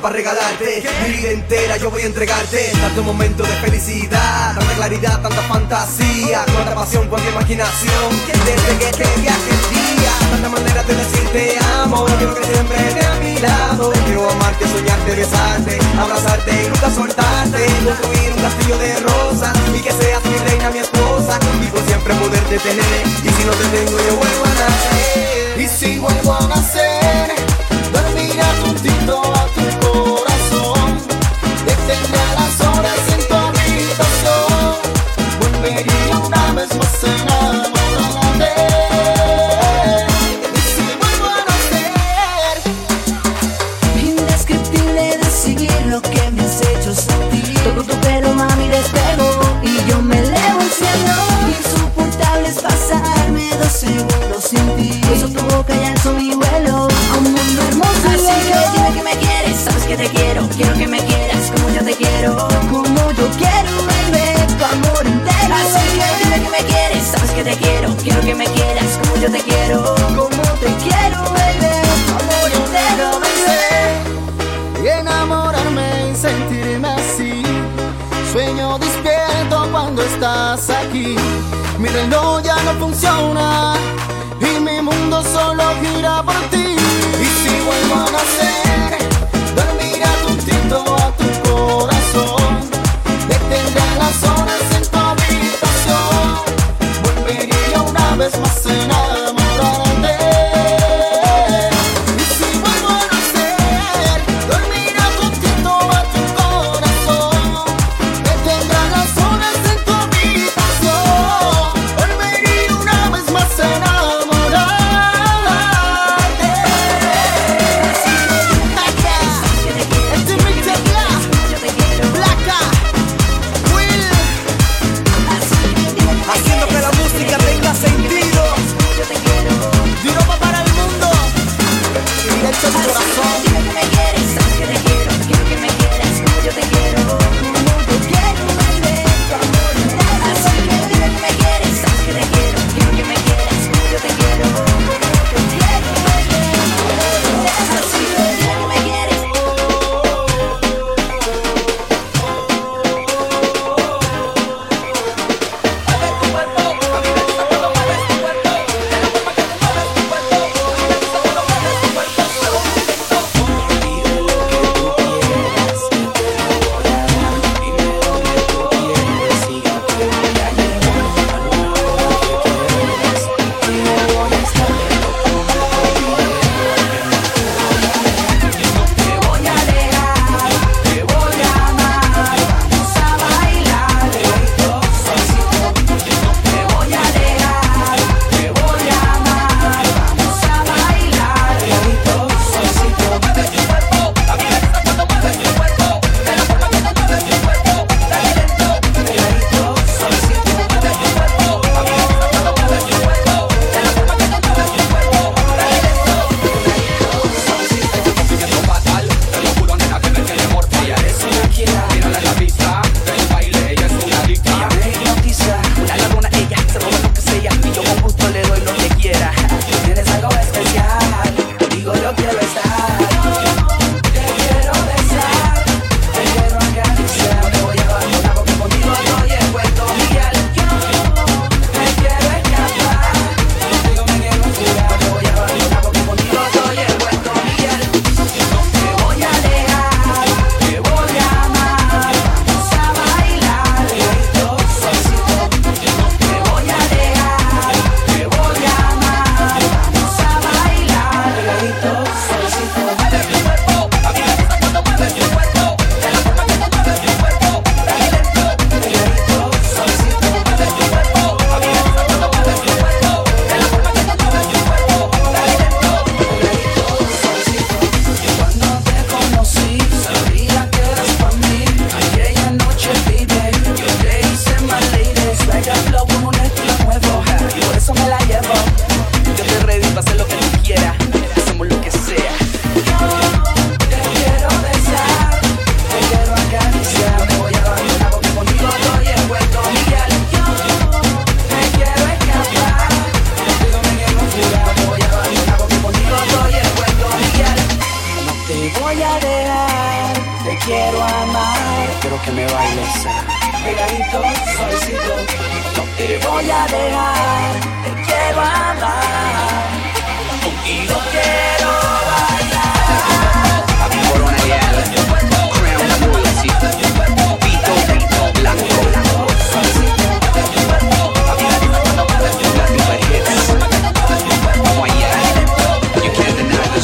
para regalarte. Mi vida entera yo voy a entregarte. Tanto momento de felicidad tanta claridad tanta fantasía. Cuánta pasión cuánta imaginación. Desde que te viaje el día tanta manera de decirte amo. Quiero que siempre esté a mi lado. Quiero amarte soñarte besarte abrazarte y nunca soltarte. Construir un castillo de rosas y que seas mi reina mi esposa. Y por siempre poderte tener. Y si no te tengo yo vuelvo a nacer y si vuelvo a nacer, dormirás un a tu corazón. Detendrá las horas en tu habitación. Volvería una vez más. Quiero que me quieras como yo te quiero. Como yo quiero, baby, tu amor entero. Así que dime que me quieres, sabes que te quiero. Quiero que me quieras como yo te quiero. Como te quiero, baby, tu amor entero, baby. Y enamorarme y sentirme así. Sueño despierto cuando estás aquí. Mi reloj ya no funciona y mi mundo solo gira por ti. Y si vuelvo a nacer.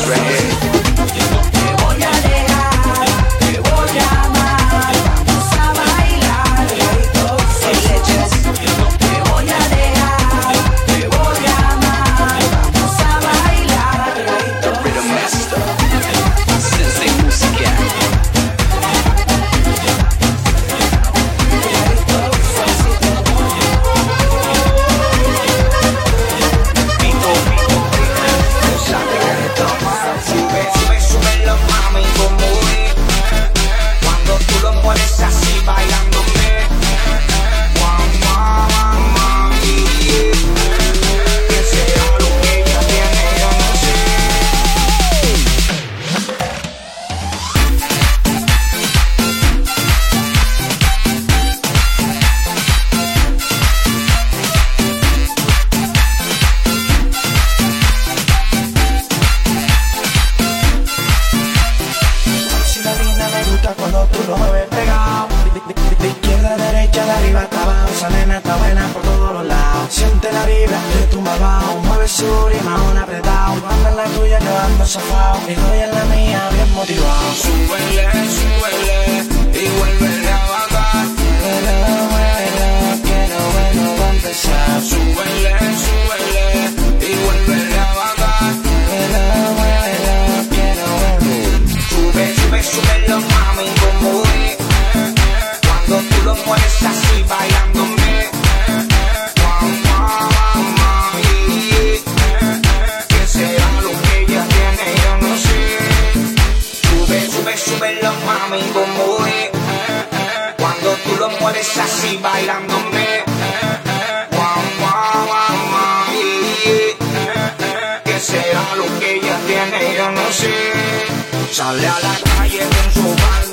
Abraham. pones así bailándome. Guau, guau, guau, ¿Qué será lo que ella tiene? Yo no sé. Sale a la calle con su banda.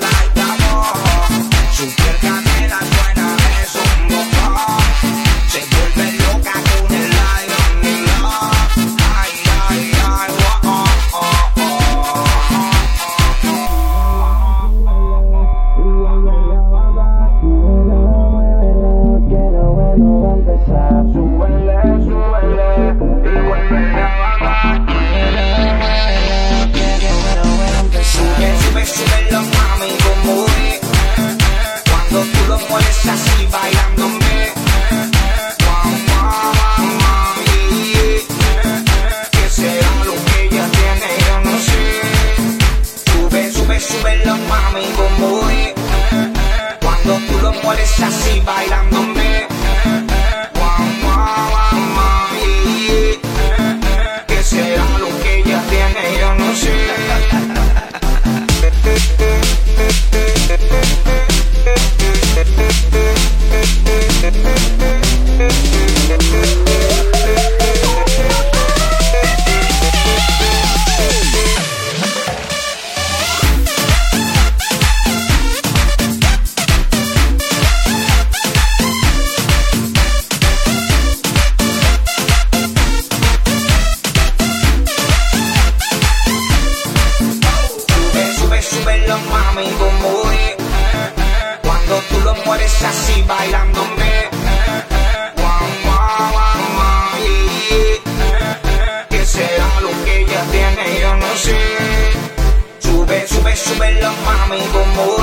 mami, como.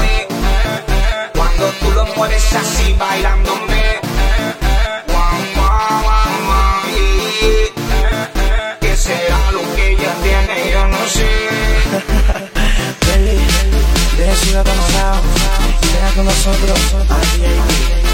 Cuando tú lo mueves así, bailándome. ¿Qué será lo que ella tiene? Yo no sé. Con nosotros. Ay.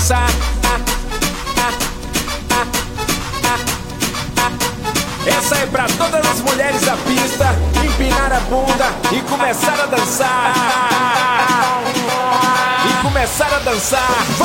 dançar. Essa é pra todas as mulheres da pista empinar a bunda e começar a dançar. E começar a dançar.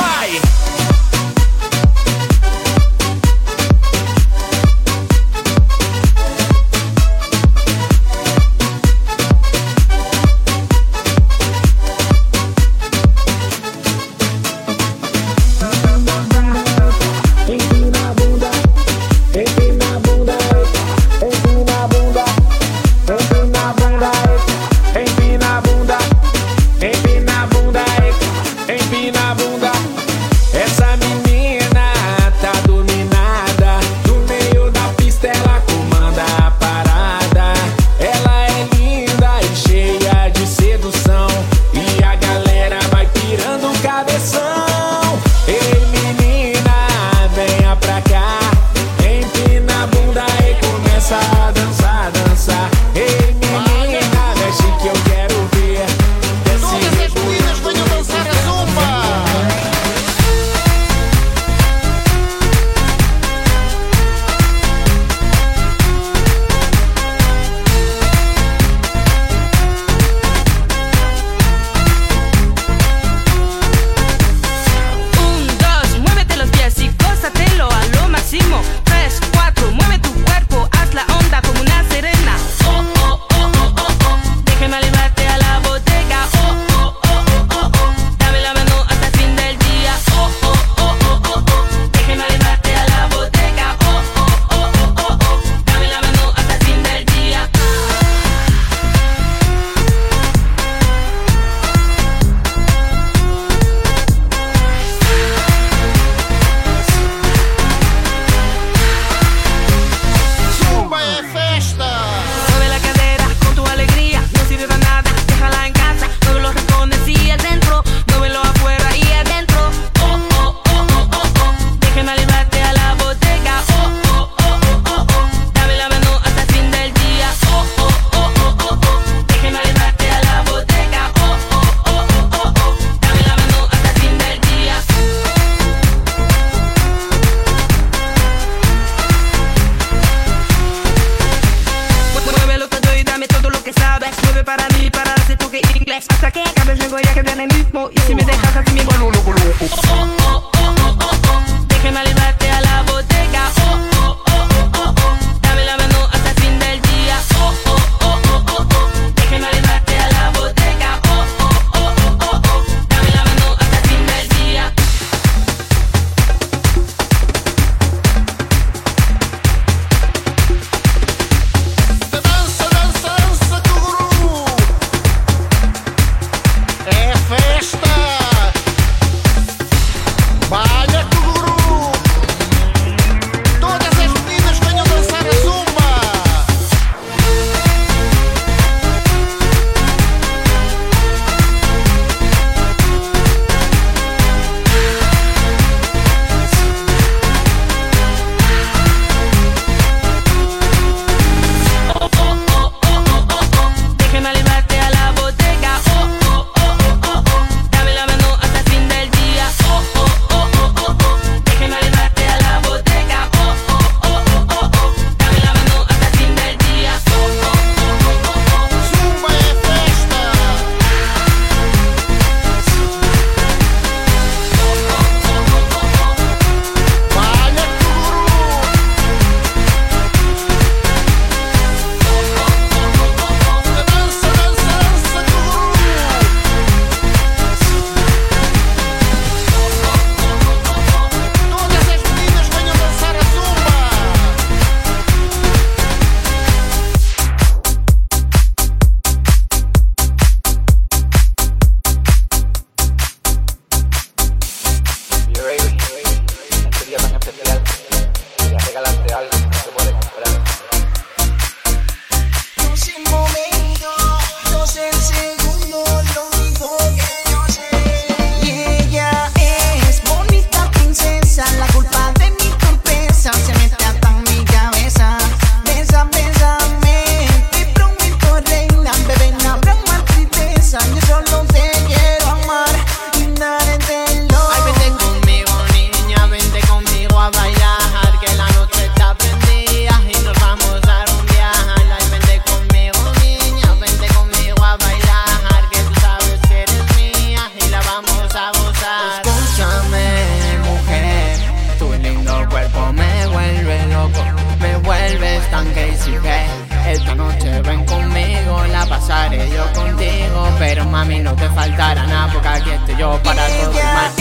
Yo contigo, pero mami no te faltará nada porque aquí estoy yo para todo el mal.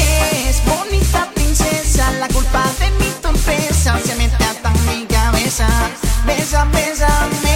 es bonita princesa, la culpa de mi torpeza se mete hasta en mi cabeza. Besa, bésame,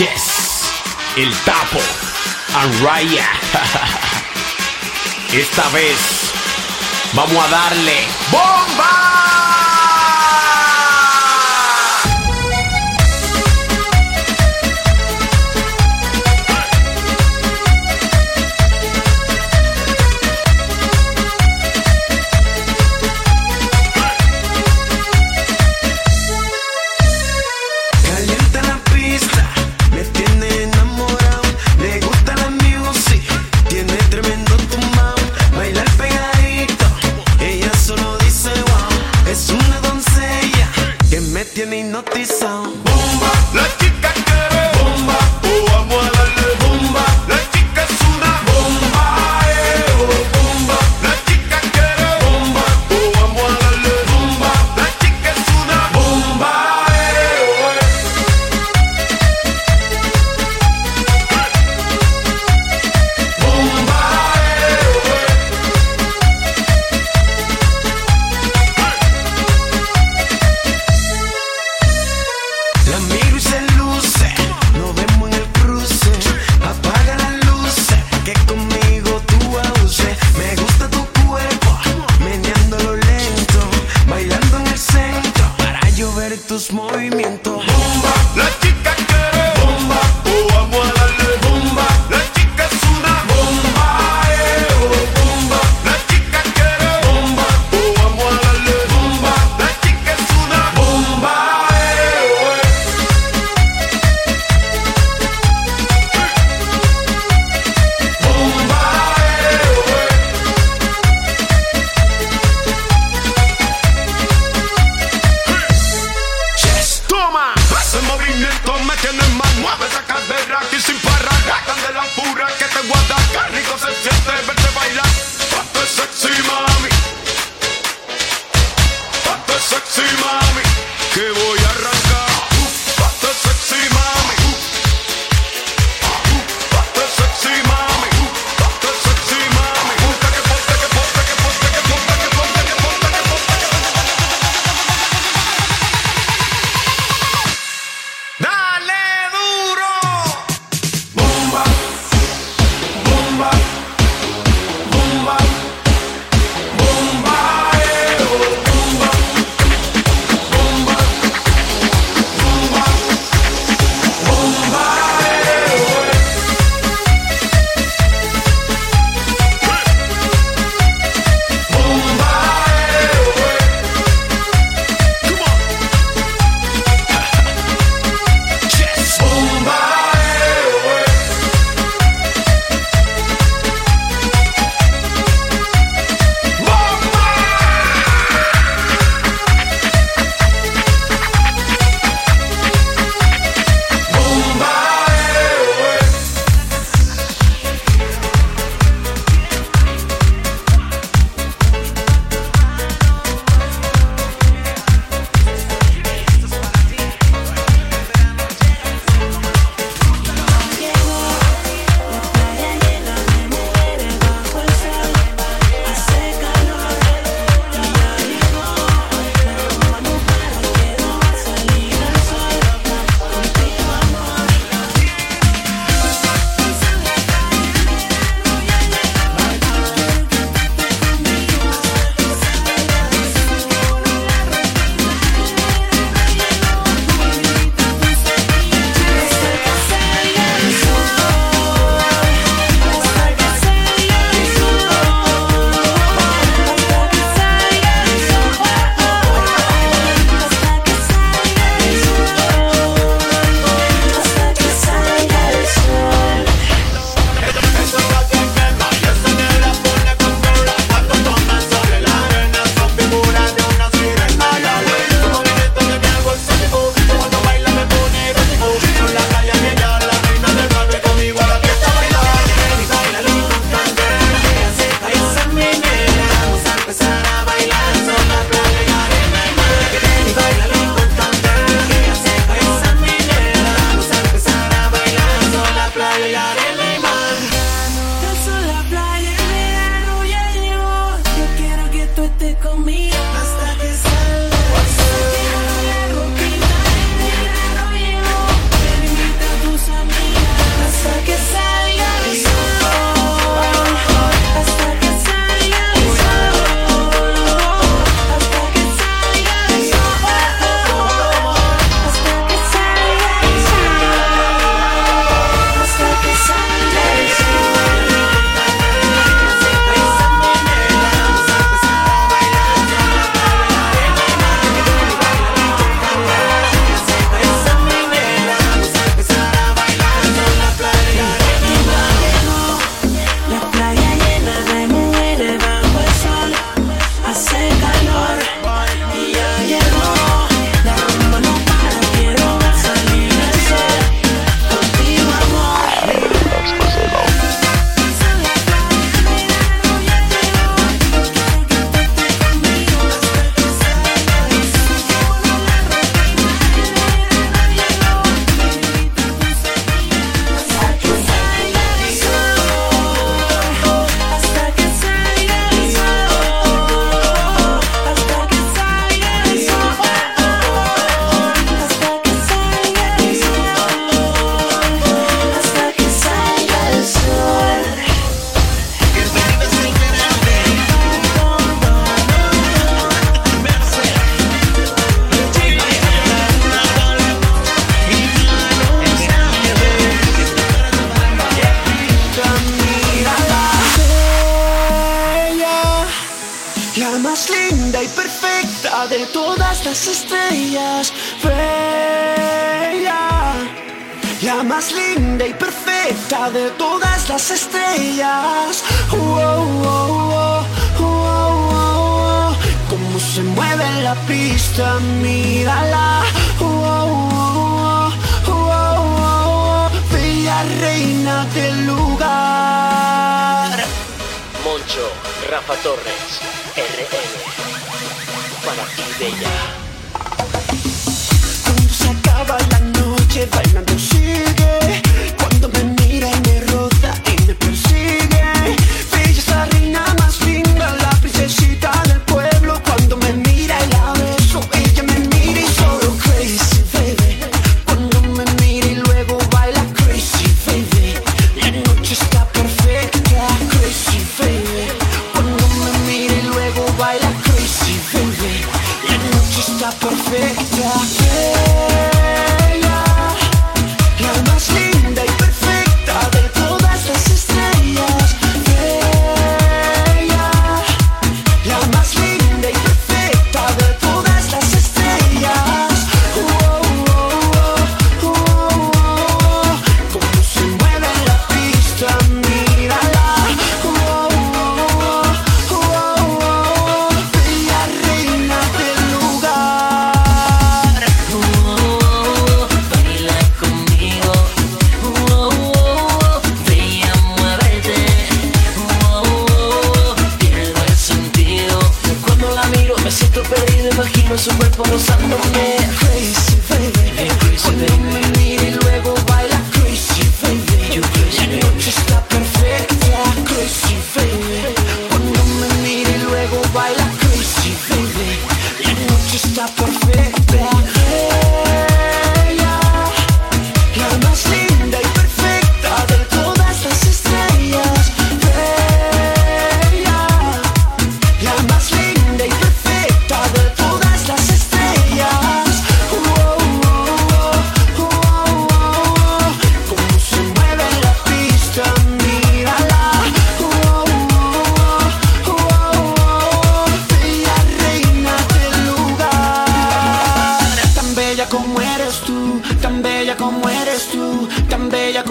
Sánchez, El Tapo, and Raya. Esta vez vamos a darle bomba.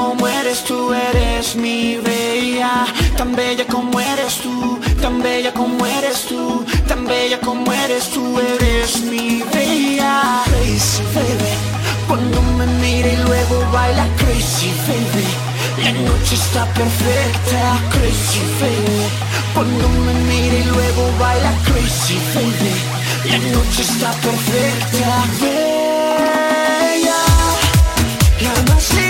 como eres tú, eres mi bella. Ah, tan bella como eres tú, tan bella como eres tú, tan bella como eres tú, eres mi bella. Ah, crazy baby, cuando me mira y luego baila crazy baby. La noche está perfecta, crazy baby. Cuando me mira y luego baila crazy baby. La noche está perfecta, bella. La más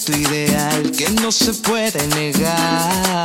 momento ideal que no se puede negar.